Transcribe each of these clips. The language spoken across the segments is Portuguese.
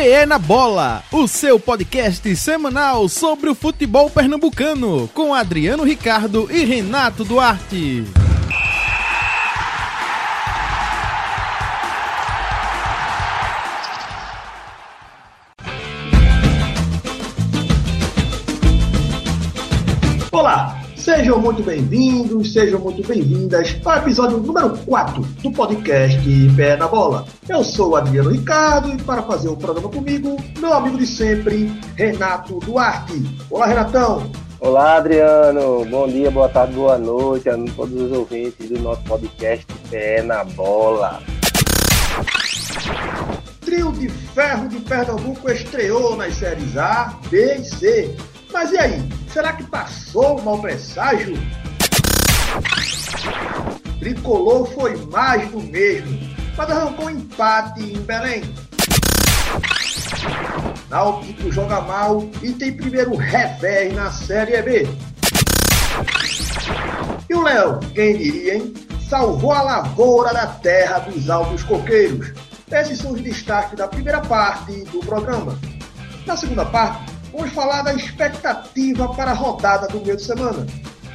PE na Bola, o seu podcast semanal sobre o futebol pernambucano, com Adriano Ricardo e Renato Duarte. Muito bem-vindos, sejam muito bem-vindas ao episódio número 4 do podcast Pé na Bola. Eu sou o Adriano Ricardo e para fazer o programa comigo, meu amigo de sempre, Renato Duarte. Olá, Renatão. Olá, Adriano. Bom dia, boa tarde, boa noite a todos os ouvintes do nosso podcast Pé na Bola. Trio de Ferro de Pernambuco estreou nas séries A, B e C. Mas e aí? Será que passou o mau presságio? Tricolor foi mais do mesmo, mas arrancou um empate em Belém. Náutico joga mal e tem primeiro revés na Série B. E o Léo, quem diria, hein? Salvou a lavoura da terra dos altos coqueiros. Esses são os destaques da primeira parte do programa. Na segunda parte, vamos falar da expectativa para a rodada do meio de semana.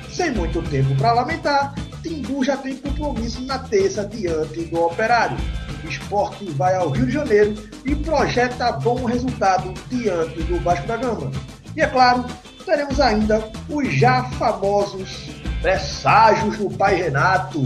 Sem muito tempo para lamentar, Timbu já tem compromisso na terça diante do Operário. O esporte vai ao Rio de Janeiro e projeta bom resultado diante do Vasco da Gama. E é claro, teremos ainda os já famosos presságios do pai Renato.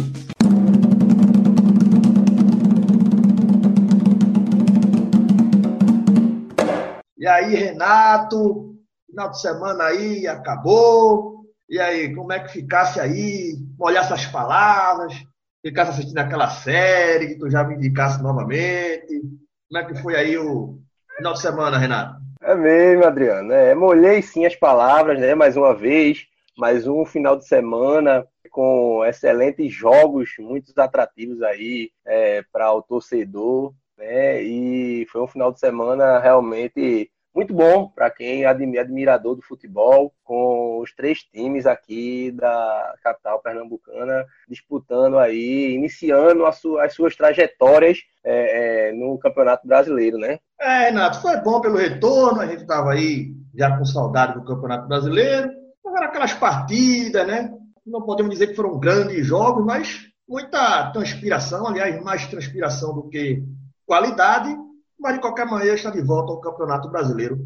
Aí, Renato, final de semana aí acabou. E aí, como é que ficasse aí? Molhar essas palavras, ficasse assistindo aquela série que tu já me indicasse novamente. Como é que foi aí o final de semana, Renato? É mesmo, Adriano. É, molhei sim as palavras, né? Mais uma vez, mais um final de semana com excelentes jogos, muitos atrativos aí é, para o torcedor né? E foi um final de semana realmente muito bom para quem é admirador do futebol, com os três times aqui da capital pernambucana disputando aí, iniciando as suas trajetórias é, é, no Campeonato Brasileiro, né? É, Renato, foi bom pelo retorno, a gente estava aí já com saudade do Campeonato Brasileiro, agora aquelas partidas, né? Não podemos dizer que foram grandes jogos, mas muita transpiração, aliás, mais transpiração do que qualidade, mas de qualquer maneira está de volta ao Campeonato Brasileiro.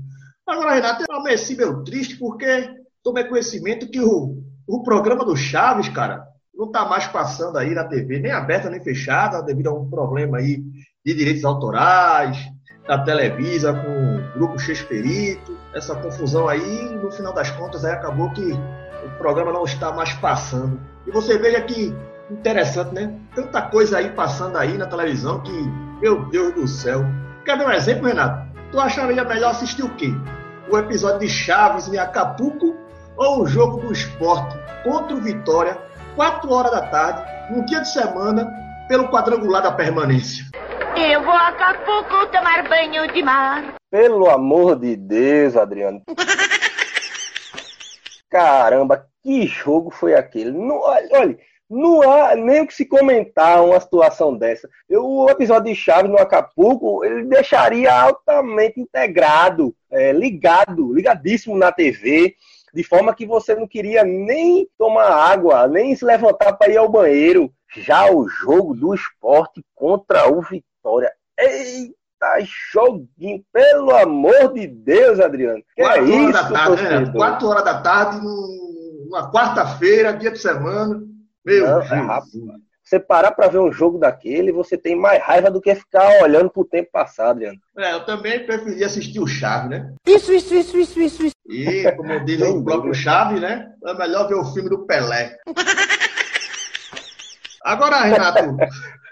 Agora, Renato, eu ameci meio triste porque tomei conhecimento que o, o programa do Chaves, cara, não está mais passando aí na TV, nem aberta nem fechada, devido a um problema aí de direitos autorais, da Televisa com o grupo Chesperito, essa confusão aí, no final das contas, aí acabou que o programa não está mais passando. E você veja que interessante, né? Tanta coisa aí passando aí na televisão que meu Deus do céu. Quer dar um exemplo, Renato? Tu acharia melhor assistir o quê? O episódio de Chaves em Acapulco ou o jogo do esporte contra o Vitória, 4 horas da tarde, no dia de semana, pelo quadrangular da permanência? Eu vou a Acapulco tomar banho de mar. Pelo amor de Deus, Adriano. Caramba, que jogo foi aquele? Não, olha, olha não há nem o que se comentar uma situação dessa. Eu, o episódio de Chaves no Acapulco, ele deixaria altamente integrado, é, ligado, ligadíssimo na TV, de forma que você não queria nem tomar água, nem se levantar para ir ao banheiro. Já o jogo do esporte contra o Vitória. Eita, joguinho, pelo amor de Deus, Adriano. Que Quatro é horas isso, da tarde, né? torcedor? Quatro horas da tarde, numa quarta-feira, dia de semana. Meu Não, Deus. é. Você parar para ver um jogo daquele, você tem mais raiva do que ficar olhando pro tempo passado, Adriano. É, eu também preferi assistir o Chaves, né? Isso, isso, isso, isso, isso, isso. E, como diz o próprio. Chaves, né? É melhor ver o filme do Pelé. Agora, Renato,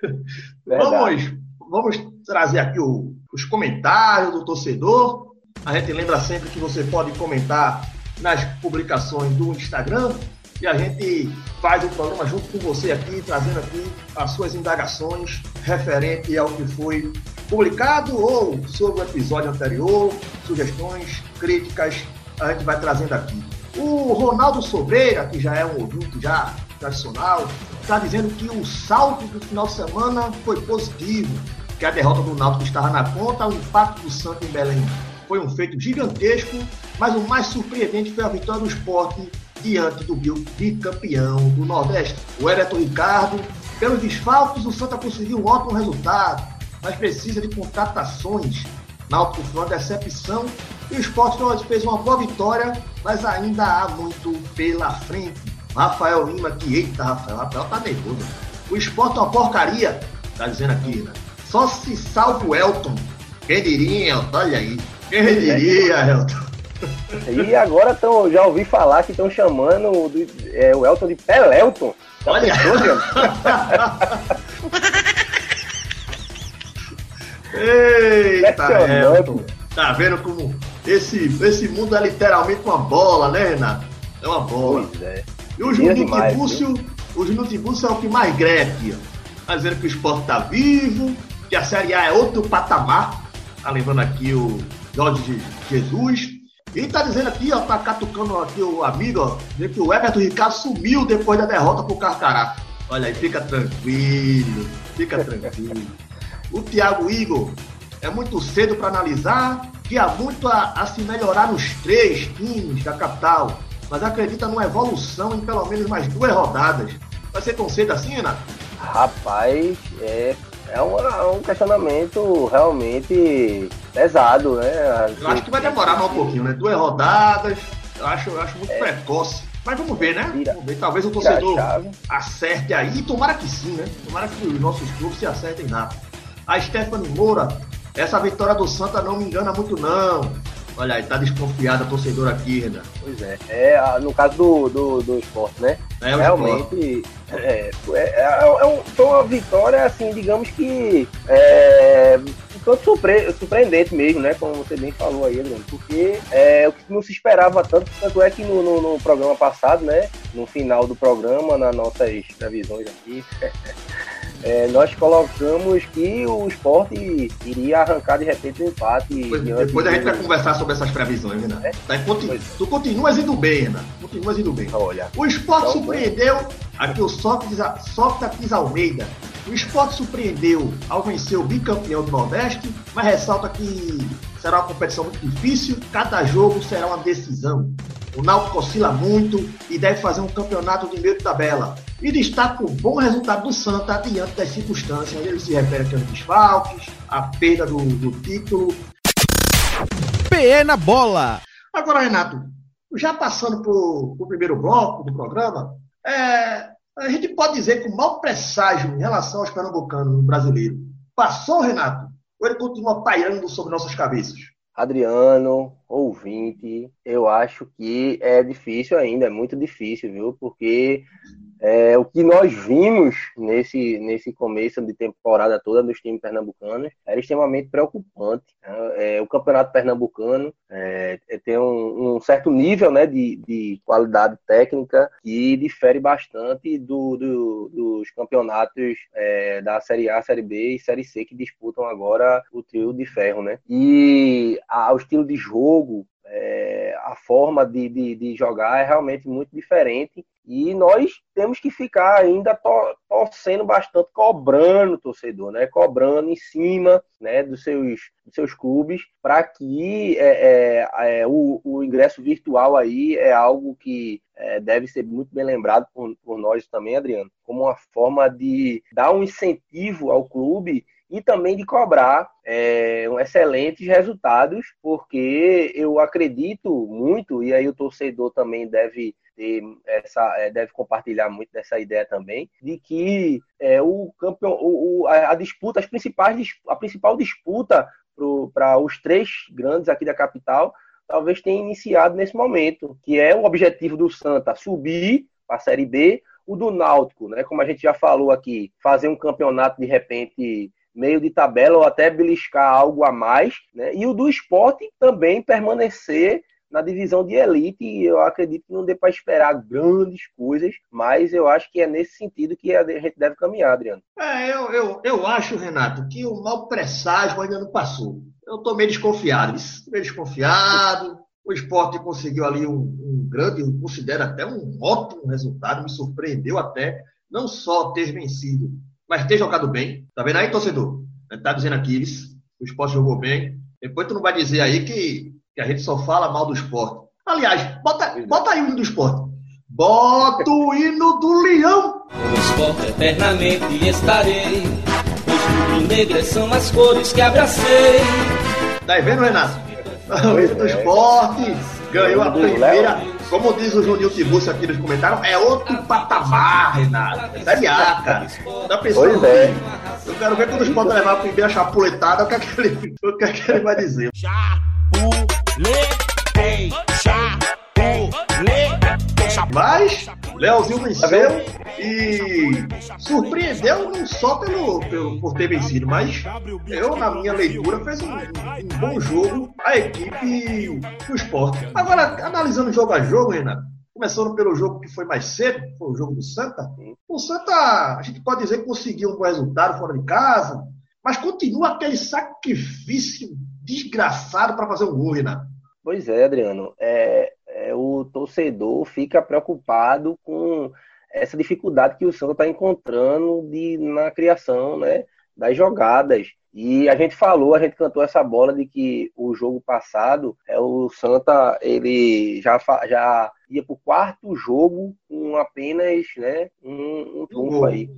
vamos, vamos trazer aqui o- os comentários do torcedor. A gente lembra sempre que você pode comentar nas publicações do Instagram e a gente faz o programa junto com você aqui, trazendo aqui as suas indagações referente ao que foi publicado ou sobre o episódio anterior, sugestões, críticas, a gente vai trazendo aqui. O Ronaldo Sobreira, que já é um ouvinte já tradicional, está dizendo que o saldo do final de semana foi positivo. que a derrota do Náutico estava na conta, o impacto do Santos em Belém foi um feito gigantesco, mas o mais surpreendente foi a vitória do esporte diante do bicampeão do Nordeste. O Everton Ricardo, pelos desfalques, o Santa conseguiu um ótimo resultado, mas precisa de contratações. Náutico foi uma decepção e o Esporte fez uma boa vitória, mas ainda há muito pela frente. Rafael Lima, que eita, Rafael, Rafael tá nervoso. O Esporte é uma porcaria, tá dizendo aqui, né? Só se salva o Elton. Quem diria, olha aí. Quem diria, Elton? E agora tão, já ouvi falar que estão chamando o, é, o Elton de Pelelton. Olha! Eita, Elton. Tá vendo como esse, esse mundo é literalmente uma bola, né, Renato? É uma bola. Pois é. E o Juninho Tibúcio, o Juninho Tibúcio é o que mais greve aqui, ó. Tá dizendo que o esporte tá vivo, que a Série A é outro patamar. Tá lembrando aqui o Jorge Jesus. E tá dizendo aqui, ó, tá catucando aqui o amigo, ó, que o Everton Ricardo sumiu depois da derrota pro Carcará. Olha aí, fica tranquilo, fica tranquilo. O Thiago Igor, é muito cedo para analisar, que há muito a, a, se melhorar nos três times da capital, mas acredita numa evolução em pelo menos mais duas rodadas. Vai ser tão cedo assim, Renato? Rapaz, é é um, é um questionamento realmente pesado, né? Eu acho que vai demorar mais um pouquinho, né? Duas rodadas, eu acho, eu acho muito é. precoce. Mas vamos ver, né? Vamos ver. Talvez o torcedor acerte aí. Tomara que sim, né? Tomara que os nossos clubes se acertem rápido. A Stephanie Moura, essa vitória do Santa não me engana muito, não. Olha aí, tá desconfiada a torcedora aqui, Renan. Pois é. É, no caso do, do, do esporte, né? É, Realmente, é, é, é, um, foi uma vitória, assim, digamos que é, tanto surpre surpreendente mesmo, né? Como você bem falou aí, Adriano, porque é o que não se esperava tanto, tanto é que no, no, no programa passado, né? No final do programa, nas nossas previsões aqui, é, nós colocamos que o esporte iria arrancar de repente o um empate. Depois, depois a gente vai conversar sobre essas previsões, né? É? Tá, continu, tu continuas indo bem, Renan. Continuas indo bem. Olha. O esporte então, surpreendeu. Aqui o Sócrates, Sócrates Almeida. O esporte surpreendeu ao vencer o bicampeão do Nordeste, mas ressalta que será uma competição muito difícil, cada jogo será uma decisão. O Náutico oscila muito e deve fazer um campeonato de meio de tabela. E destaca o bom resultado do Santa diante das circunstâncias. Ele se refere aqui aos desfalques, a perda do, do título. PE na bola! Agora, Renato, já passando para o primeiro bloco do programa, é, a gente pode dizer que o mau presságio em relação aos pernambucanos brasileiros passou, Renato? Ou ele continua pairando sobre nossas cabeças? Adriano, ouvinte, eu acho que é difícil ainda, é muito difícil, viu? Porque é, o que nós vimos nesse, nesse começo de temporada toda dos times pernambucanos era extremamente preocupante. Né? É, o campeonato pernambucano é, é tem um, um, certo nível né, de, de, qualidade técnica que difere bastante do, do, dos campeonatos é, da Série A, Série B e Série C que disputam agora o trio de ferro. Né? E a, o estilo de jogo é, a forma de, de, de, jogar é realmente muito diferente e nós temos que ficar ainda to, torcendo bastante, cobrando o torcedor, né? cobrando em cima né, dos, seus, dos seus clubes para que é, é, é, o, o, ingresso virtual aí é algo que é, deve ser muito bem lembrado por, por nós também, Adriano, como uma forma de dar um incentivo ao clube e também de cobrar é, excelentes resultados, porque eu acredito muito, e aí o torcedor também deve ter essa, é, deve compartilhar muito dessa ideia também, de que é, o campeão, o, a, disputa, as principais, a principal disputa para os três grandes aqui da capital, talvez tenha iniciado nesse momento, que é o objetivo do Santa subir para a Série B, o do Náutico, né, como a gente já falou aqui, fazer um campeonato de repente meio de tabela ou até beliscar algo a mais, né? E o do esporte também permanecer na divisão de elite, e eu acredito que não dê para esperar grandes coisas, mas eu acho que é nesse sentido que a gente deve caminhar, Adriano. É, eu, eu, eu acho, Renato, que o mau presságio ainda não passou. Eu estou meio desconfiado, meio desconfiado. O esporte conseguiu ali um, um grande, eu considero até um ótimo resultado, me surpreendeu até, não só ter vencido mas ter jogado bem. Tá vendo aí, torcedor? Tá dizendo aqui, isso, o esporte jogou bem. Depois tu não vai dizer aí que, que a gente só fala mal do esporte. Aliás, bota, bota aí o hino do esporte. Bota o hino do leão. No esporte eternamente estarei. Os rubro-negras são as cores que abracei. Tá aí vendo, Renato? O hino do esporte ganhou a primeira. Como diz o Juninho Tiburcio aqui nos comentários, é outro patamar, Renato. É Série A, cara. Tá pensando Pois é. Eu quero ver quando o esporte levar a primeira chapuletada, o que é que ele, o que é que ele vai dizer. Mas Leozinho venceu e surpreendeu não só pelo, pelo, por ter vencido, mas eu, na minha leitura, fez um, um bom jogo a equipe do esporte. Agora, analisando jogo a jogo, Renato, começando pelo jogo que foi mais cedo, foi o jogo do Santa. O Santa, a gente pode dizer que conseguiu um bom resultado fora de casa, mas continua aquele sacrifício desgraçado para fazer um gol, Renato. Pois é, Adriano. É, é, o torcedor fica preocupado com essa dificuldade que o Santa está encontrando de, na criação né, das jogadas. E a gente falou, a gente cantou essa bola de que o jogo passado, é, o Santa ele já, já ia para o quarto jogo com apenas né, um, um trunfo gol. aí.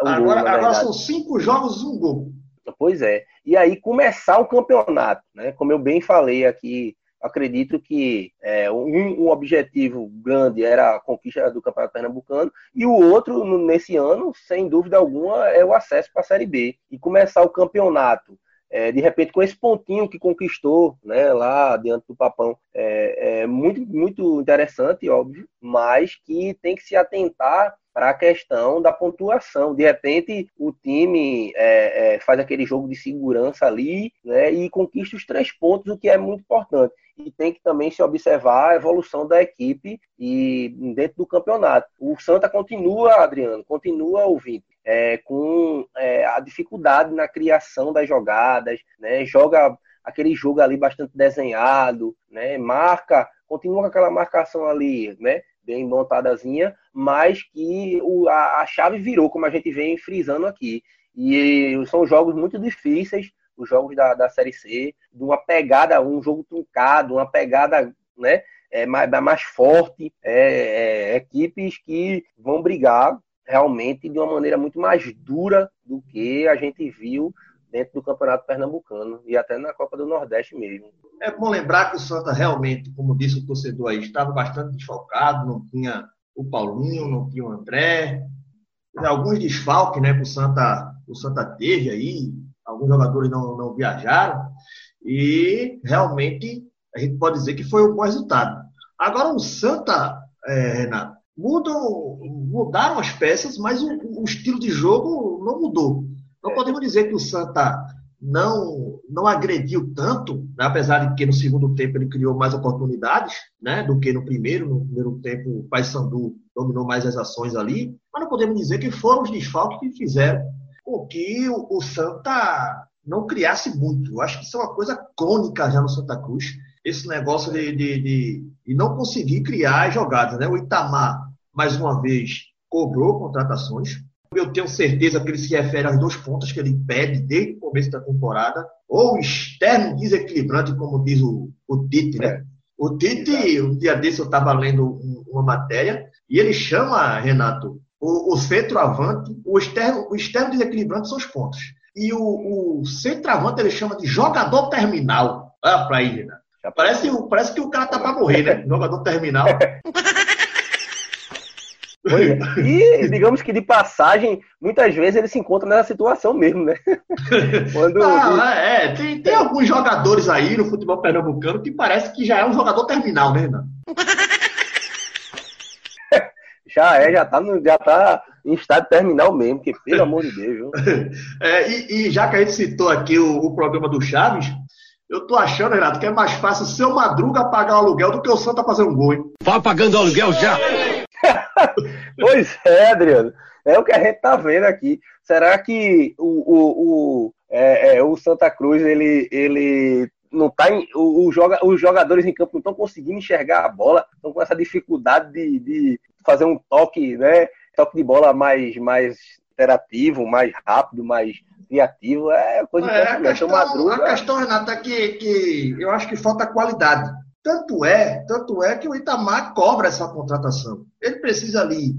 Um gol, agora na agora são cinco jogos, um gol. Pois é. E aí começar o campeonato, né? Como eu bem falei aqui, acredito que é, um, um objetivo grande era a conquista do Campeonato Pernambucano e o outro nesse ano, sem dúvida alguma, é o acesso para a Série B e começar o campeonato. é, de repente, com esse pontinho que conquistou né, lá diante do Papão, é, é muito, muito interessante, óbvio, mas que tem que se atentar para a questão da pontuação. De repente, o time é, é, faz aquele jogo de segurança ali né, e conquista os três pontos, o que é muito importante. E tem que também se observar a evolução da equipe e dentro do campeonato. O Santa continua, Adriano, continua ouvindo. É, com é, a dificuldade na criação das jogadas, né, joga aquele jogo ali bastante desenhado, né, marca, continua com aquela marcação ali, né, bem montadazinha, mas que o, a, a chave virou, como a gente vem frisando aqui. E são jogos muito difíceis, os jogos da, da Série C, de uma pegada, um jogo truncado, uma pegada né, é, mais, mais forte, é, é, equipes que vão brigar realmente de uma maneira muito mais dura do que a gente viu dentro do Campeonato Pernambucano e até na Copa do Nordeste mesmo. É bom lembrar que o Santa realmente, como disse o torcedor aí, estava bastante desfalcado, não tinha o Paulinho, não tinha o André. Alguns desfalques né, que o Santa, o Santa teve aí, alguns jogadores não, não viajaram, e realmente a gente pode dizer que foi um bom resultado. Agora o Santa, é, Renato, mudam, mudaram as peças, mas o, o estilo de jogo não mudou. Não podemos dizer que o Santa não, não agrediu tanto, né? apesar de que no segundo tempo ele criou mais oportunidades né? do que no primeiro. No primeiro tempo, o Paysandu dominou mais as ações ali, mas não podemos dizer que foram os desfalques que fizeram com que o, o Santa não criasse muito. Eu acho que isso é uma coisa crônica já no Santa Cruz, esse negócio de, de, de, de não conseguir criar as jogadas. Né? O Itamar, mais uma vez, cobrou contratações. Eu tenho certeza que ele se refere às duas pontas que ele pede desde o começo da temporada, ou externo desequilibrante, como diz o, o Tite, né? É. O Tite, um dia desse eu estava lendo um- uma matéria, e ele chama, Renato, o, o centroavante, o externo, o externo desequilibrante são os pontos. E o, o centroavante ele chama de jogador terminal. Olha pra aí, Renato. Parece, parece que o cara tá pra morrer, né? Jogador terminal. É. E digamos que de passagem, muitas vezes ele se encontra nessa situação mesmo, né? Quando Ah, é, tem, tem alguns jogadores aí no futebol pernambucano que parece que já é um jogador terminal, né, Renato? já é, já tá, no, já tá em estado terminal mesmo, que pelo amor de Deus, viu? É, e, e já que a gente citou aqui o, o programa do Chaves, eu tô achando, Renato, que é mais fácil o seu Madruga pagar o aluguel do que o Santa fazer um gol, hein? Vá pagando aluguel já. Pois é, Adriano. É o que a gente tá vendo aqui. Será que o, o, o, é, é, o Santa Cruz, ele, ele não tá em, o, o joga, os jogadores em campo não estão conseguindo enxergar a bola, estão com essa dificuldade de, de fazer um toque, né? Toque de bola mais, mais interativo, mais rápido, mais criativo, é coisa É, a impressionante. O questão, Madruga, a questão, Renata, é que, que eu acho que falta qualidade. Tanto é, tanto é que o Itamar cobra essa contratação. Ele precisa ali,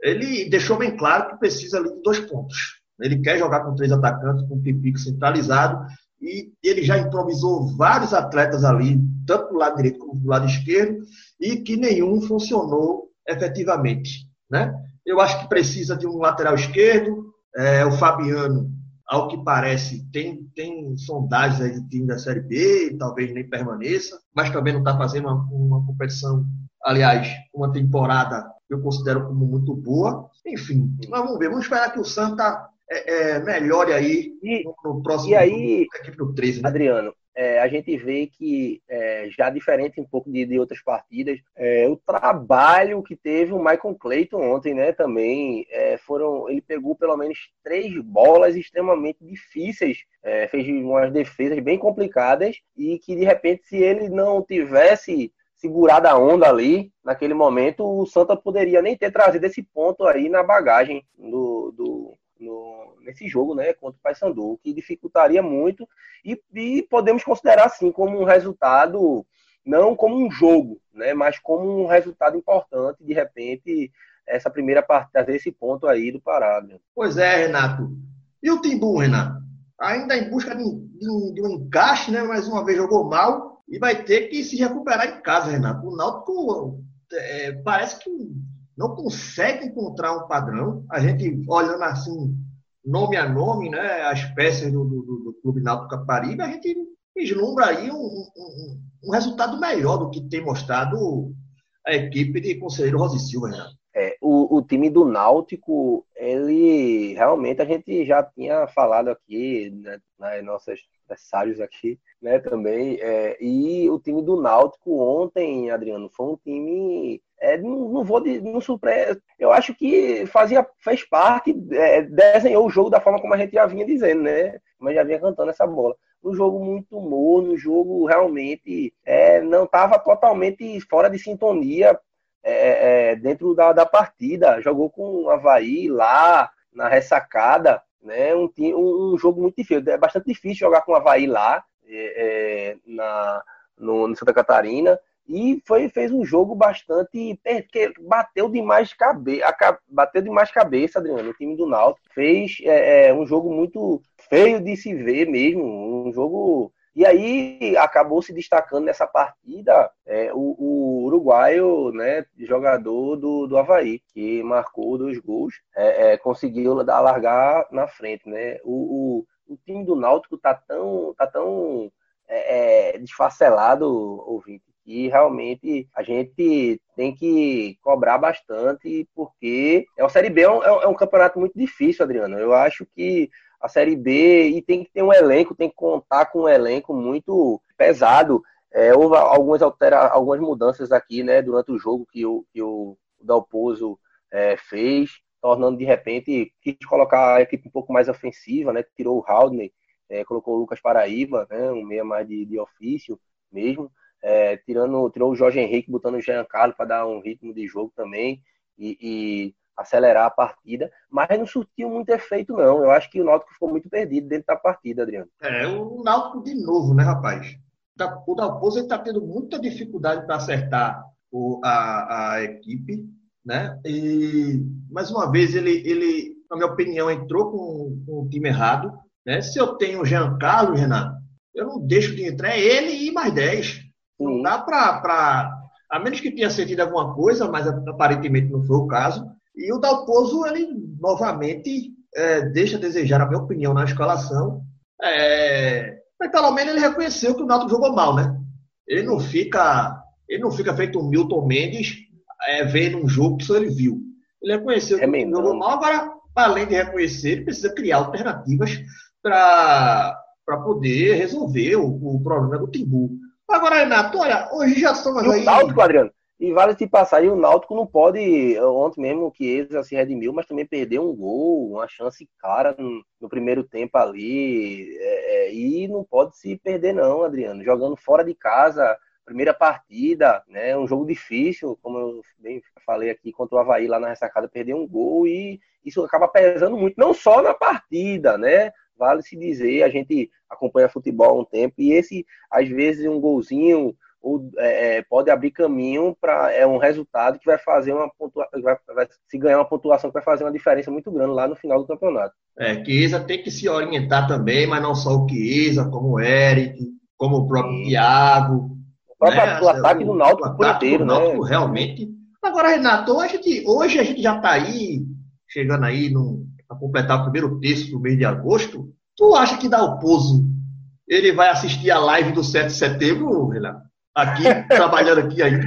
ele deixou bem claro que precisa ali de dois pontos. Ele quer jogar com três atacantes, com o Pipico centralizado, e ele já improvisou vários atletas ali, tanto do lado direito como do lado esquerdo, e que nenhum funcionou efetivamente. Né? Eu acho que precisa de um lateral esquerdo, é, o Fabiano ao que parece, tem, tem sondagens aí de time da Série B, talvez nem permaneça, mas também não está fazendo uma, uma, competição, aliás, uma temporada que eu considero como muito boa. Enfim, vamos ver, vamos esperar que o Santa é, é, melhore aí e, no, no próximo e aí, equipe do 13. Né? Adriano, é, a gente vê que, é, já diferente um pouco de, de outras partidas, é, o trabalho que teve o Michael Clayton ontem, né, também, é, foram, ele pegou pelo menos três bolas extremamente difíceis, é, fez umas defesas bem complicadas e que, de repente, se ele não tivesse segurado a onda ali, naquele momento, o Santa poderia nem ter trazido esse ponto aí na bagagem do, do no, nesse jogo, né, contra o Paysandu, que dificultaria muito e, e, podemos considerar assim como um resultado, não como um jogo, né, mas como um resultado importante, de repente, essa primeira parte, trazer esse ponto aí do Pará. Né? Pois é, Renato. E o Timbu, Renato? Ainda em busca de um, de, de um, encaixe, né? Mais uma vez jogou mal e vai ter que se recuperar em casa, Renato. O Náutico é, parece que não consegue encontrar um padrão. A gente olhando assim, nome a nome, né, as peças do, do, do Clube Náutico Caparibe, a gente vislumbra aí um, um, um, resultado melhor do que tem mostrado a equipe de Conselheiro Rosi Silva, né? É, o, o, time do Náutico, ele realmente a gente já tinha falado aqui né, nas nossas adversários aqui, né, também. É, e o time do Náutico ontem, Adriano, foi um time é, não, não, vou não surpreender. Eu acho que fazia, fez parte, é, desenhou o jogo da forma como a gente já vinha dizendo, né? Gente já vinha cantando essa bola. Um jogo muito morno, um jogo realmente é, não estava totalmente fora de sintonia é, é, dentro da, da partida. Jogou com o Havaí lá na ressacada, né? Um, um, jogo muito difícil. É bastante difícil jogar com o Havaí lá é, é, na, no, no Santa Catarina e foi, fez um jogo bastante. que bateu demais cabeça. Bateu demais cabeça, Adriano. O time do Náutico fez é, é, um jogo muito feio de se ver mesmo. Um jogo. E aí acabou se destacando nessa partida é, o, o, uruguaio, né, jogador do, do Havaí, que marcou dois gols, é, é, conseguiu largar na frente. Né? O, o, o time do Náutico tá tão, tá tão é, é, desfacelado, ouvinte, e realmente a gente tem que cobrar bastante, porque é o Série B é um, é um é campeonato muito difícil, Adriano. Eu acho que a Série B e tem que ter um elenco, tem que contar com um elenco muito pesado. É, houve algumas, altera algumas mudanças aqui né, durante o jogo que o, que o Dalpozo é, fez, tornando de repente, quis colocar a equipe um pouco mais ofensiva, né, tirou o Haldner, é, colocou o Lucas Paraíba, né, um meia mais de, de ofício mesmo é, tirando, tirou o Jorge Henrique, botando o Jean Carlos para dar um ritmo de jogo também e, e, acelerar a partida, mas não surtiu muito efeito, não. Eu acho que o Náutico ficou muito perdido dentro da partida, Adriano. É, o Náutico de novo, né, rapaz? Tá, o Dalpozo está tendo muita dificuldade para acertar o, a, a equipe, né? E, mais uma vez, ele, ele na minha opinião, entrou com, com o time errado. Né? Se eu tenho o Jean Carlos, Renato, eu não deixo de entrar é ele e mais 10. Não dá para. A menos que tenha sentido alguma coisa, mas aparentemente não foi o caso. E o Dalpozo, ele novamente é, deixa a desejar, a minha opinião, na escalação. É, mas pelo menos ele reconheceu que o Náutico jogou mal, né? Ele não fica, ele não fica feito um Milton Mendes é, vendo um jogo que só ele viu. Ele reconheceu que o jogou mal, agora, além de reconhecer, ele precisa criar alternativas para poder resolver o, o problema do Timbu. Agora, Renato, olha, hoje já estamos e aí. O Náutico, Adriano, e vale se passar, e o Náutico não pode, ontem mesmo que eles se redimiu, mas também perdeu um gol, uma chance clara no, no primeiro tempo ali, é, e não pode se perder não, Adriano, jogando fora de casa, primeira partida, né, um jogo difícil, como eu bem falei aqui, contra o Havaí lá na ressacada, perdeu um gol, e isso acaba pesando muito, não só na partida, né, vale se dizer, a gente acompanha futebol há um tempo e esse, às vezes, um golzinho ou, é, é pode abrir caminho para é um resultado que vai fazer uma pontua, vai, vai, se ganhar uma pontuação que vai fazer uma diferença muito grande lá no final do campeonato. É, Chiesa tem que se orientar também, mas não só o Chiesa, como o Eric, como o próprio Sim. Thiago. O próprio né? o ataque do Náutico por inteiro, né? Náutico, realmente. Agora, Renato, hoje a gente, hoje a gente já está aí, chegando aí para completar o primeiro terço do mês de agosto. Tu acha que dá o pouso? Ele vai assistir a live do 7 de setembro, Renato? Aqui, trabalhando aqui ainda.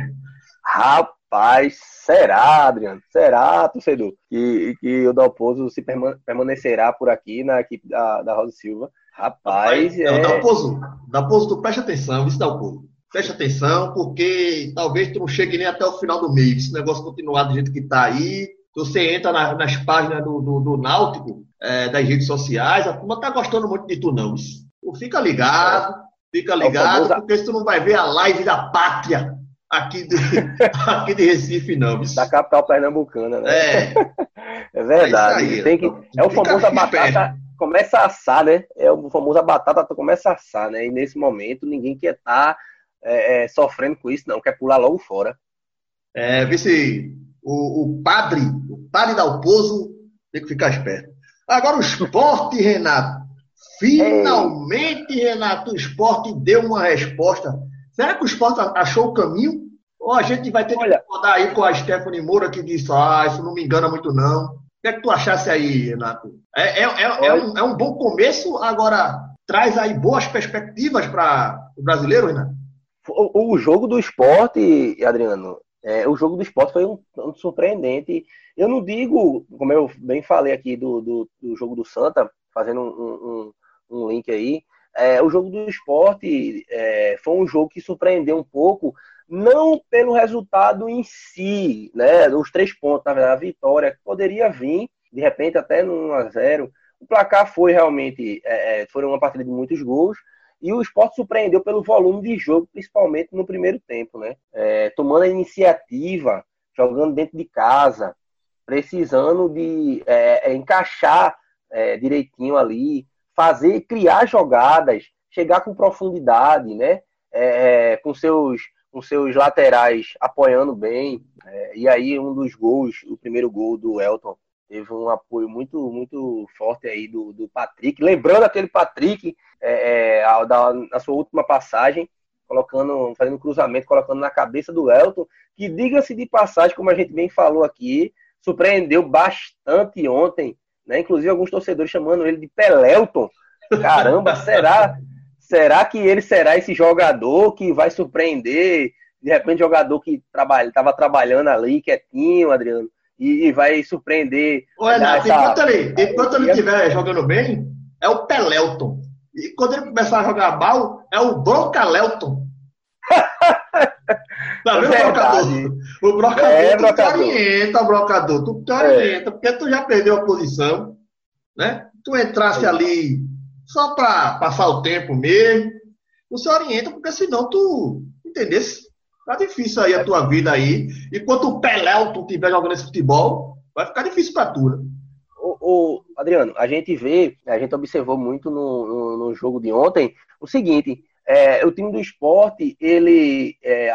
Rapaz, será, Adriano? Será, torcedor? Que, que o Dalpozo se permanecerá por aqui na equipe da, da Rosa Silva. Rapaz, Rapaz é... Dalpozo, Dalpozo, tu preste atenção, isso Dalpozo. Preste atenção, porque talvez tu não chegue nem até o final do mês. Esse negócio continuar do jeito que tá aí. Você entra na, nas páginas do, do, do Náutico, é, das redes sociais, a turma tá gostando muito de tu, não. Tu fica ligado, fica é ligado, porque tu não vai ver a live da pátria aqui de, aqui de Recife, não. Da capital pernambucana, né? É. É verdade. É, aí, tem que, é o famoso batata começa a assar, né? É o famoso a batata começa a assar, né? E nesse momento ninguém quer estar tá, é, é, sofrendo com isso, não, quer pular logo fora. É, vê se o, o padre, o padre Dalpozo, tem que ficar esperto. Agora o esporte, Renato. Finalmente, Renato, o esporte deu uma resposta. Será que o esporte achou o caminho? Ou a gente vai ter que Olha, rodar aí com a Stephanie Moura que disse, ah, isso não me engana muito não. O que é que tu achasse aí, Renato? É, é, é, é um, é um bom começo, agora traz aí boas perspectivas para o brasileiro, Renato? O, o jogo do esporte, Adriano, é, o jogo do esporte foi um, um, surpreendente. Eu não digo, como eu bem falei aqui do, do, do jogo do Santa, fazendo um, um, um link aí, é, o jogo do esporte é, foi um jogo que surpreendeu um pouco, não pelo resultado em si, né? Os três pontos, na verdade, a vitória que poderia vir, de repente, até no 1x0. O placar foi realmente, é, é, uma partida de muitos gols, e o esporte surpreendeu pelo volume de jogo, principalmente no primeiro tempo, né? É, tomando a iniciativa, jogando dentro de casa, precisando de é, é, encaixar é, direitinho ali, fazer, criar jogadas, chegar com profundidade, né? É, é, com seus com seus laterais apoiando bem. e aí um dos gols, o primeiro gol do Elton, teve um apoio muito muito forte aí do, do Patrick. Lembrando aquele Patrick é, é, da, na sua última passagem, colocando, fazendo cruzamento, colocando na cabeça do Elton, que diga-se de passagem, como a gente bem falou aqui, surpreendeu bastante ontem, né? Inclusive alguns torcedores chamando ele de Pelelton. Caramba, será será que ele será esse jogador que vai surpreender? De repente, jogador que trabalha, estava trabalhando ali, quietinho, Adriano, e, e vai surpreender. Ô, Renato, essa... enquanto ele, enquanto ele estiver jogando bem, é o Pelelton. E quando ele começar a jogar mal, é o Broncalelton. tá vendo, é brocador? O brocador, é, tu brocador. orienta, brocador. Tu te orienta, é. porque tu já perdeu a posição, né? Tu entrasse é. ali só para passar o tempo mesmo. Tu se orienta, porque senão tu, entendesse? Tá difícil aí a tua vida aí. Enquanto o Pelé tu estiver jogando esse futebol, vai ficar difícil pra tu, né? O, o, Adriano, a gente vê, a gente observou muito no, no, no jogo de ontem o seguinte: é, o time do esporte, ele é,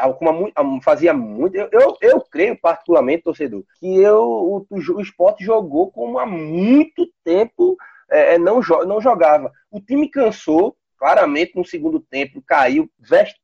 fazia muito. Eu, eu, eu, creio, particularmente, torcedor, que eu, o, o esporte jogou como há muito tempo é, não, não jogava. O time cansou, claramente no segundo tempo caiu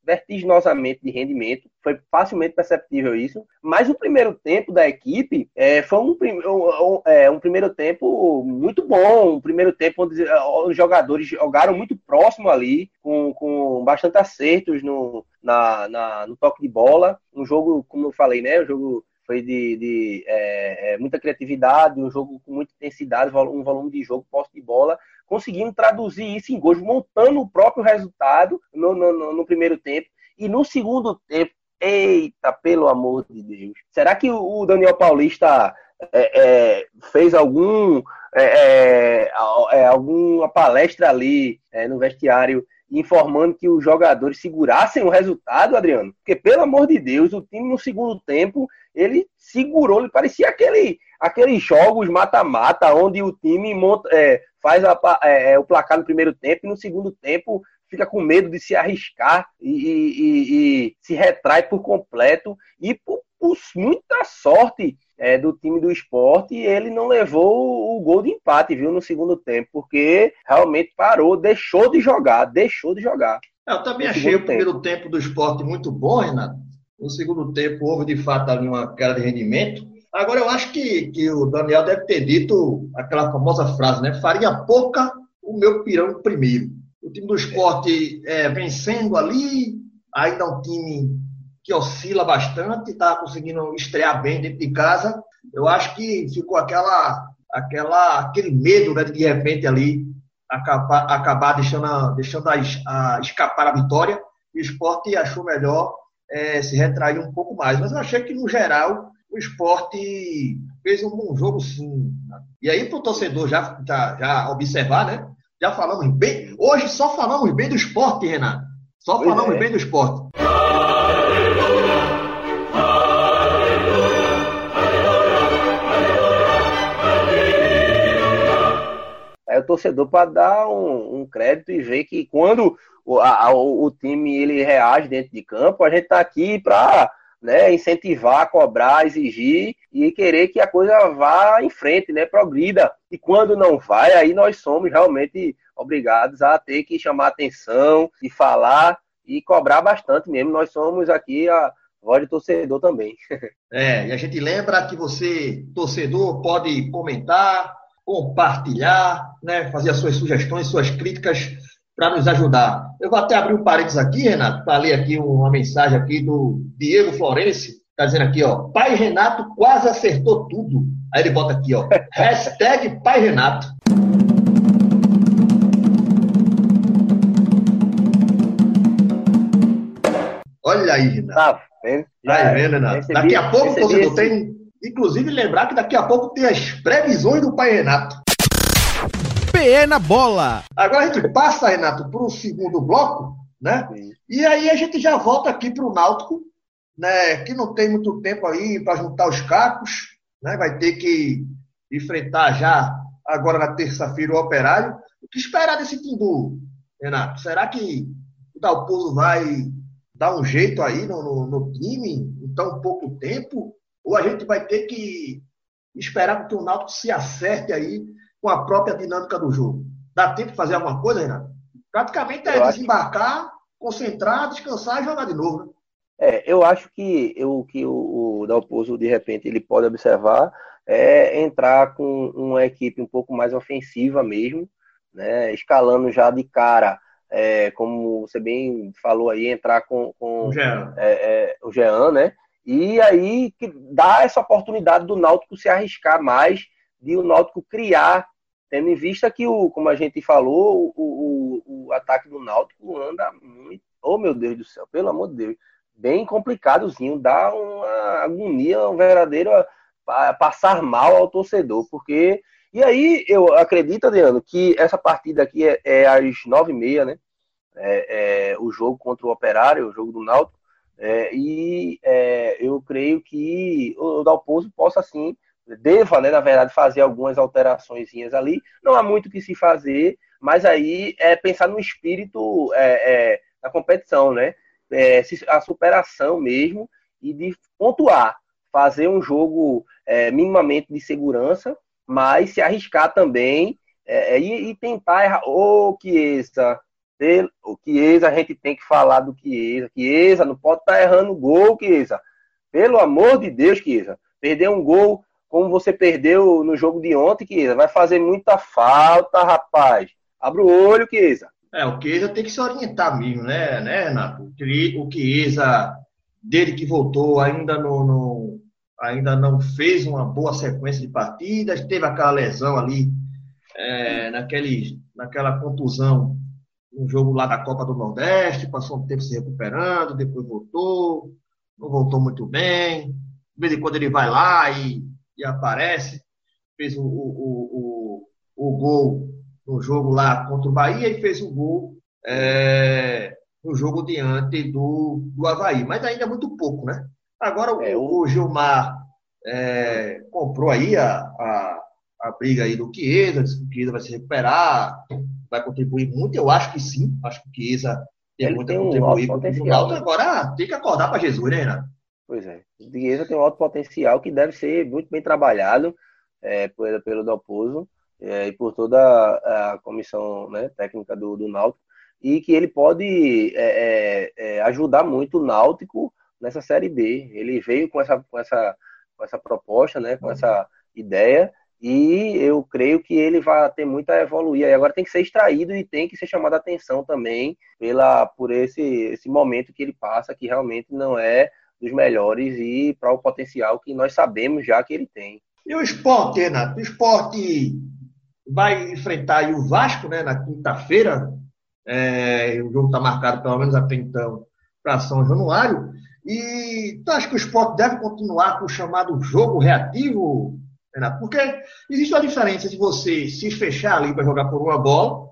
vertiginosamente de rendimento, foi facilmente perceptível isso, mas o primeiro tempo da equipe é, foi um, um, é, um, primeiro tempo muito bom, um primeiro tempo onde é, os jogadores jogaram muito próximo ali, com, com bastante acertos no, na, na, no toque de bola, um jogo, como eu falei, né, um jogo foi de, de é, é, muita criatividade, um jogo com muita intensidade, um volume de jogo, posse de bola, conseguindo traduzir isso em gols, montando o próprio resultado no, no, no primeiro tempo. E no segundo tempo, eita, pelo amor de Deus. Será que o Daniel Paulista é, é, fez algum é, é, é alguma palestra ali no vestiário informando que os jogadores segurassem o resultado, Adriano. Porque, pelo amor de Deus, o time no segundo tempo, ele segurou, ele parecia aquele, aqueles jogos mata-mata, onde o time monta, é, faz a, é, é, o placar no primeiro tempo e no segundo tempo fica com medo de se arriscar e, e, e se retrai por completo. E por, por muita sorte é, do time do esporte, ele não levou o gol de empate, viu, no segundo tempo, porque realmente parou, deixou de jogar, deixou de jogar. É, eu também achei o primeiro tempo do esporte muito bom, Renato. No segundo tempo houve de fato ali uma queda de rendimento. Agora eu acho que, que o Daniel deve ter dito aquela famosa frase, né? Faria pouca o meu pirão primeiro. O time do esporte é, vencendo ali, ainda é um time que oscila bastante, está conseguindo estrear bem dentro de casa. Eu acho que ficou aquela, aquela, aquele medo né, de de repente ali acabar, acabar deixando, deixando a, a escapar a vitória. E o esporte achou melhor é, se retrair um pouco mais. Mas eu achei que, no geral, o esporte fez um bom jogo, sim. E aí, para o torcedor já, já, já observar, né? Já falamos bem. Hoje só falamos bem do esporte, Renato. Só pois falamos é. bem do esporte. Torcedor para dar um, um, crédito e ver que quando o, a, o time ele reage dentro de campo, a gente está aqui para né, incentivar, cobrar, exigir e querer que a coisa vá em frente, né, progrida. E quando não vai, aí nós somos realmente obrigados a ter que chamar atenção e falar e cobrar bastante mesmo. Nós somos aqui a voz de torcedor também. É, e a gente lembra que você, torcedor, pode comentar, compartilhar, né, fazer as suas sugestões, suas críticas para nos ajudar. Eu vou até abrir um parênteses aqui, Renato, para ler aqui uma mensagem aqui do Diego Florense, está dizendo aqui, ó, pai Renato quase acertou tudo. Aí ele bota aqui, ó, hashtag pai Renato. Olha aí, Renato. Tá vendo? Tá vendo, Renato? Daqui a pouco, você tem, inclusive lembrar que daqui a pouco tem as previsões do pai Renato. PE na bola. Agora a gente passa, Renato, para o segundo bloco, né? Sim. E aí a gente já volta aqui para o Náutico, né? Que não tem muito tempo aí para juntar os cacos, né? Vai ter que enfrentar já agora na terça-feira o Operário. O que esperar desse Timbu, Renato? Será que o Dalpozo vai dar um jeito aí no, no, no time em tão pouco tempo? Ou a gente vai ter que esperar que o Náutico se acerte aí com a própria dinâmica do jogo. Dá tempo de fazer alguma coisa, Renato? Praticamente é eu desembarcar, acho... concentrar, descansar e jogar de novo. Né? É, eu acho que o que o, o Dalpozo, de repente, ele pode observar é entrar com uma equipe um pouco mais ofensiva mesmo, né, escalando já de cara, é, como você bem falou aí, entrar com, com o, Jean. É, é, o Jean, né? E aí que dá essa oportunidade do Náutico se arriscar mais de o Náutico criar, tendo em vista que, o, como a gente falou, o, o, o ataque do Náutico anda muito. Oh, meu Deus do céu, pelo amor de Deus. Bem complicadozinho, dá uma agonia, um verdadeiro passar mal ao torcedor, porque. E aí, eu acredito, Adriano, que essa partida aqui é, é às nove e meia, né? É, é, o jogo contra o Operário, o jogo do Náutico. É, e é, eu creio que o Dalpozo possa, sim, deva, né, na verdade, fazer algumas alterações ali. Não há muito o que se fazer, mas aí é pensar no espírito é, é, da competição, né? É, a superação mesmo e de pontuar, fazer um jogo é, minimamente de segurança, mas se arriscar também é, e, e, tentar errar. Ô, oh, o Chiesa, a gente tem que falar do Chiesa. Chiesa, não pode estar tá errando gol, Chiesa. Pelo amor de Deus, Chiesa. Perder um gol como você perdeu no jogo de ontem, Kiesa. Vai fazer muita falta, rapaz. Abre o olho, Kiesa. É, o Chiesa tem que se orientar mesmo, né, né Renato? O Chiesa, dele que voltou, ainda não, não, ainda não fez uma boa sequência de partidas, teve aquela lesão ali, é, naquele, naquela contusão no jogo lá da Copa do Nordeste, passou um tempo se recuperando, depois voltou, não voltou muito bem. De vez em quando ele vai lá e e aparece, fez o, o, o, o, gol no jogo lá contra o Bahia e fez o gol é, no jogo diante do, do Havaí. Mas ainda é muito pouco, né? Agora é, o, o, Gilmar é, comprou aí a, a, a, briga aí do Chiesa, disse que o Chiesa vai se recuperar, vai contribuir muito. Eu acho que sim, acho que o Chiesa tem muito a contribuir com o Alto. Né? Agora tem que acordar para Jesus, né, Renato? Pois é. O Chiesa tem um alto potencial que deve ser muito bem trabalhado é, pelo, pelo Dalpozo é, e por toda a, a comissão né, técnica do, do Náutico e que ele pode é, é, é, ajudar muito o Náutico nessa Série B. Ele veio com essa, com essa, com essa proposta, né, com essa ideia, e eu creio que ele vai ter muito a evoluir. E agora tem que ser extraído e tem que ser chamado a atenção também pela, por esse, esse momento que ele passa, que realmente não é dos melhores e para o potencial que nós sabemos já que ele tem. E o esporte, Renato? O esporte vai enfrentar o Vasco né, na quinta-feira. É, o jogo está marcado, pelo menos até então, para São Januário. E tu acha que o esporte deve continuar com o chamado jogo reativo, Renato? Porque existe uma diferença de você se fechar ali para jogar por uma bola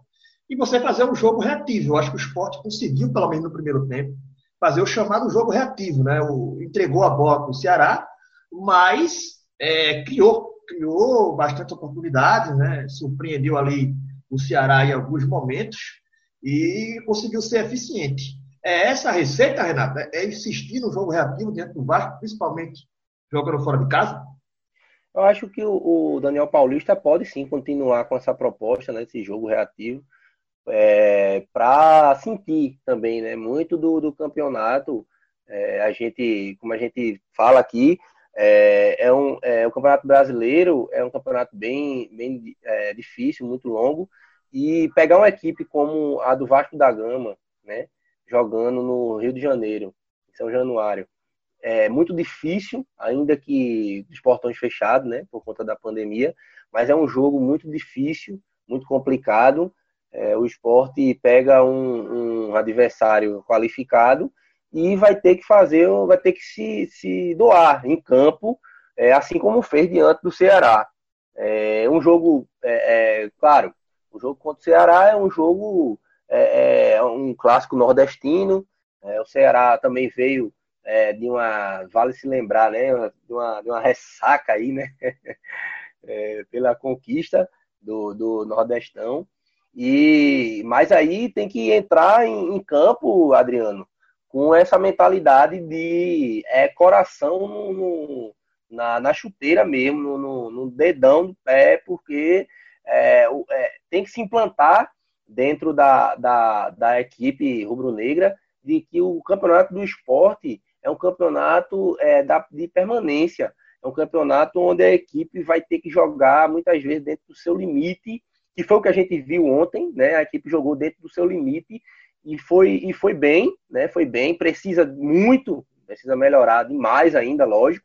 e você fazer um jogo reativo. Eu acho que o esporte conseguiu, pelo menos no primeiro tempo, fazer o chamado jogo reativo. Né? O, entregou a bola para o Ceará, mas é, criou, criou bastante oportunidades, né? surpreendeu ali o Ceará em alguns momentos e conseguiu ser eficiente. É essa a receita, Renata? É insistir no jogo reativo dentro do Vasco, principalmente jogando fora de casa? Eu acho que o, Daniel Paulista pode sim continuar com essa proposta, né, esse jogo reativo, é, para sentir também, né, muito do, do campeonato. É, a gente, como a gente fala aqui, é, é, um, é, o Campeonato Brasileiro é um campeonato bem, bem é, difícil, muito longo, e pegar uma equipe como a do Vasco da Gama, né, jogando no Rio de Janeiro, em São Januário, é muito difícil, ainda que dos portões fechados, né, por conta da pandemia, mas é um jogo muito difícil, muito complicado. É, o esporte pega um, um adversário qualificado e vai ter que fazer, vai ter que se, se doar em campo, é, assim como fez diante do Ceará. É um jogo, é, é, claro, o jogo contra o Ceará é um jogo, é, é um clássico nordestino. É, o Ceará também veio é, de uma, vale se lembrar, né, de uma, de uma ressaca aí, né, pela conquista do, do Nordestão. E mas aí tem que entrar em, em campo, Adriano, com essa mentalidade de é, coração no, no, na, na chuteira mesmo, no, no, dedão do pé, porque é, é, tem que se implantar dentro da, da, da equipe rubro-negra de que o campeonato do esporte é um campeonato é, da, de permanência, é um campeonato onde a equipe vai ter que jogar muitas vezes dentro do seu limite, que foi o que a gente viu ontem, né? A equipe jogou dentro do seu limite e foi, e foi bem, né? Foi bem, precisa muito, precisa melhorar demais ainda, lógico,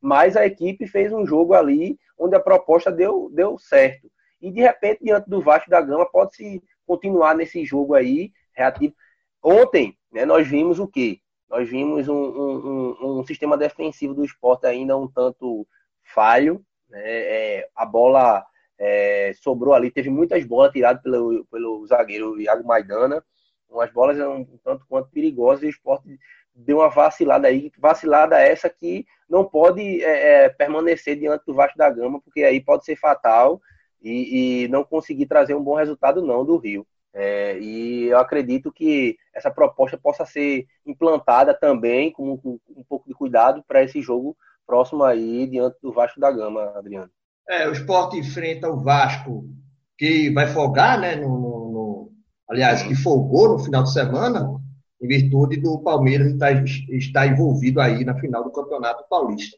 mas a equipe fez um jogo ali onde a proposta deu, deu certo. E de repente, diante do Vasco da Gama, pode-se continuar nesse jogo aí, reativo. Ontem, né, nós vimos o quê? Nós vimos um, um, um, um sistema defensivo do esporte ainda um tanto falho. Né? É, a bola é, sobrou ali, teve muitas bolas tiradas pelo, pelo zagueiro Iago Maidana umas bolas um tanto quanto perigosas e o esporte deu uma vacilada aí, vacilada essa que não pode é, é, permanecer diante do Vasco da Gama, porque aí pode ser fatal e, e não conseguir trazer um bom resultado não do Rio. É, e eu acredito que essa proposta possa ser implantada também com, com um pouco de cuidado para esse jogo próximo aí diante do Vasco da Gama, Adriano. É, o esporte enfrenta o Vasco, que vai folgar né, no, aliás, que folgou no final de semana, em virtude do Palmeiras estar, estar envolvido aí na final do Campeonato Paulista.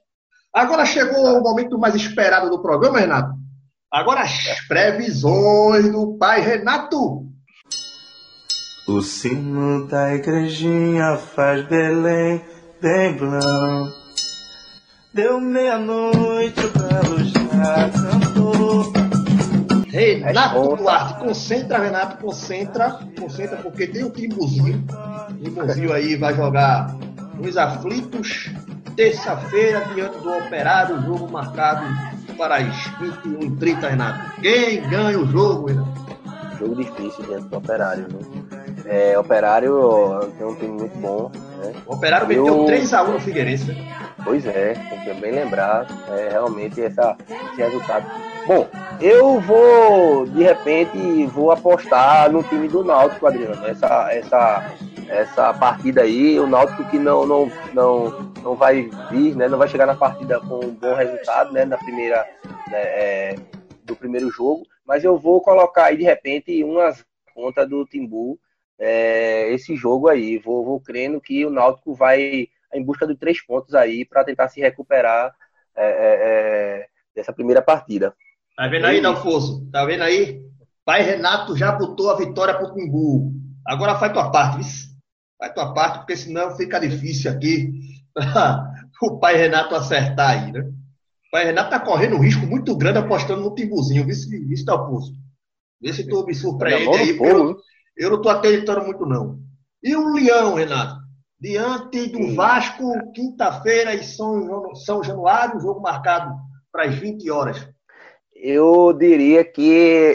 Agora chegou o momento mais esperado do programa, Renato. Agora as previsões do pai Renato. O sino da igrejinha faz Belém bem blanco. Deu meia-noite, o galo já cantou. Renato Duarte, concentra, Renato, concentra, concentra, porque tem o Timbuzinho. Timbuzinho aí vai jogar nos aflitos, terça-feira, diante do Operário, jogo marcado para as 21h30, Renato. Quem ganha o jogo, Renato? Jogo difícil diante do Operário, né? É, Operário tem um time muito bom. Né? O Operário meteu Eu- 3x1 no Figueirense, né? Pois é, tem que bem lembrar é, realmente essa, esse resultado. Bom, eu vou, de repente, vou apostar no time do Náutico, Adriano. Essa, essa, essa partida aí, o Náutico que não, não, não, não vai vir, né, não vai chegar na partida com um bom resultado, né, na primeira, né, é, do primeiro jogo, mas eu vou colocar aí, de repente, umas conta do Timbu, é, esse jogo aí. Vou, vou crendo que o Náutico vai em busca de três pontos aí para tentar se recuperar é, é, é, dessa primeira partida. Tá vendo aí, Dalfoso? Tá vendo aí? Pai Renato já botou a vitória pro Timbu. Agora faz tua parte, viu? Faz tua parte, porque senão fica difícil aqui o pai Renato acertar aí, né? O pai Renato tá correndo um risco muito grande apostando no Timbuzinho, viu, viu Dalfoso? Vê se tu me surpreende Tá aí, fogo, porque eu? Eu não tô acreditando muito, não. E o Leão, Renato? Diante do Sim. Vasco, quinta-feira em São, São Januário, jogo marcado para as 20 horas. Eu diria que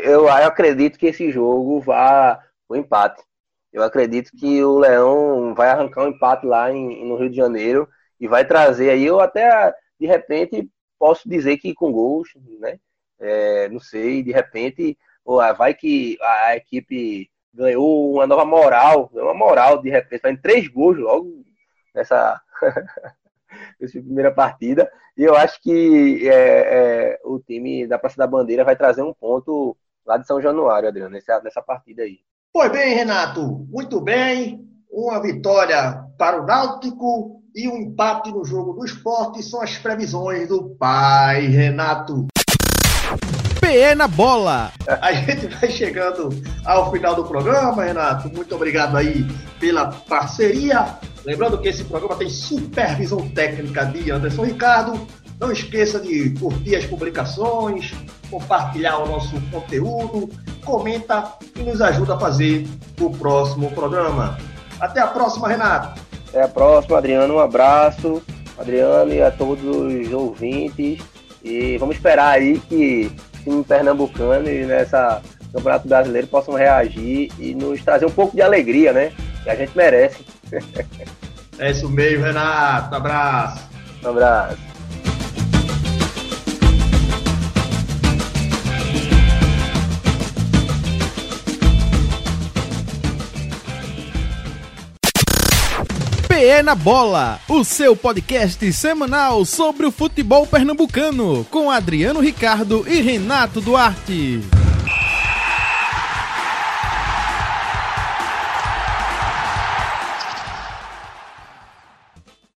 eu, eu acredito que esse jogo vá o empate. Eu acredito que o Leão vai arrancar um empate lá em, no Rio de Janeiro e vai trazer aí, eu até de repente posso dizer que com gols, né? É, não sei, de repente, ou, ah, vai que a equipe ganhou uma nova moral, ganhou uma moral de repente, fazendo três gols logo nessa, nessa primeira partida. E eu acho que é, é, o time da Praça da Bandeira vai trazer um ponto lá de São Januário, Adriano, nessa, nessa partida aí. Pois bem, Renato, muito bem. Uma vitória para o Náutico e um empate no jogo do esporte são as previsões do pai, Renato. PE na bola. A gente vai chegando ao final do programa, Renato. Muito obrigado aí pela parceria. Lembrando que esse programa tem supervisão técnica de Anderson Ricardo. Não esqueça de curtir as publicações, compartilhar o nosso conteúdo, comenta e nos ajuda a fazer o próximo programa. Até a próxima, Renato. Até a próxima, Adriano. Um abraço, Adriano, e a todos os ouvintes. E vamos esperar aí que time pernambucano e nessa Campeonato Brasileiro possam reagir e nos trazer um pouco de alegria, né? Que a gente merece. É isso mesmo, Renato. Abraço. Um abraço. PE na bola, o seu podcast semanal sobre o futebol pernambucano, com Adriano Ricardo e Renato Duarte.